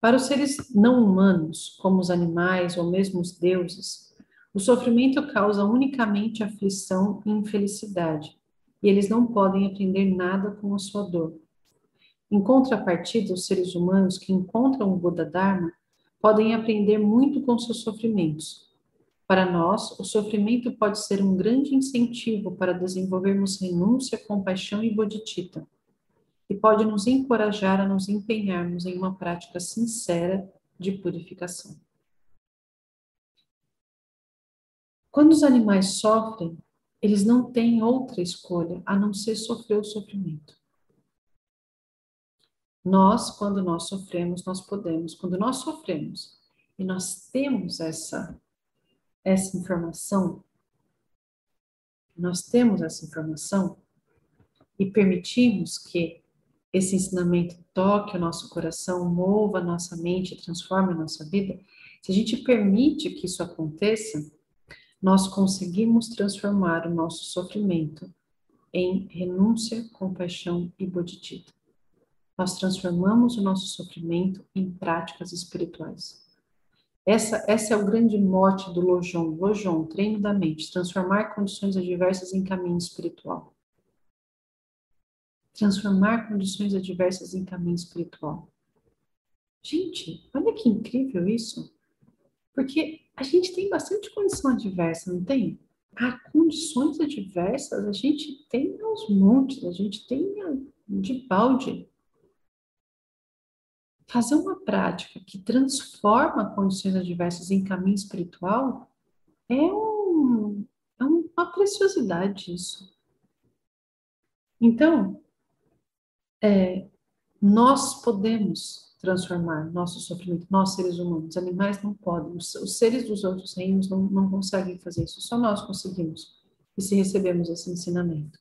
Para os seres não humanos, como os animais ou mesmo os deuses, o sofrimento causa unicamente aflição e infelicidade, e eles não podem aprender nada com a sua dor. Em contrapartida, os seres humanos que encontram o Buda Dharma podem aprender muito com seus sofrimentos. Para nós, o sofrimento pode ser um grande incentivo para desenvolvermos renúncia, compaixão e bodhicitta e pode nos encorajar a nos empenharmos em uma prática sincera de purificação. Quando os animais sofrem, eles não têm outra escolha a não ser sofrer o sofrimento. Nós, quando nós sofremos, nós podemos, quando nós sofremos e nós temos essa essa informação, nós temos essa informação e permitimos que esse ensinamento toque o nosso coração, mova a nossa mente, transforme a nossa vida, se a gente permite que isso aconteça, nós conseguimos transformar o nosso sofrimento em renúncia, compaixão e bodhicitta. Nós transformamos o nosso sofrimento em práticas espirituais. Essa, essa é o grande mote do Lojon, Lojon, treino da mente, transformar condições adversas em caminho espiritual transformar condições adversas em caminho espiritual. Gente, olha que incrível isso. Porque a gente tem bastante condição adversa, não tem? Há condições adversas, a gente tem aos montes, a gente tem de balde. Fazer uma prática que transforma condições adversas em caminho espiritual é, um, é uma preciosidade isso. Então, é, nós podemos transformar nosso sofrimento, nós seres humanos, animais não podem, os, os seres dos outros reinos não, não conseguem fazer isso, só nós conseguimos, e se recebemos esse ensinamento.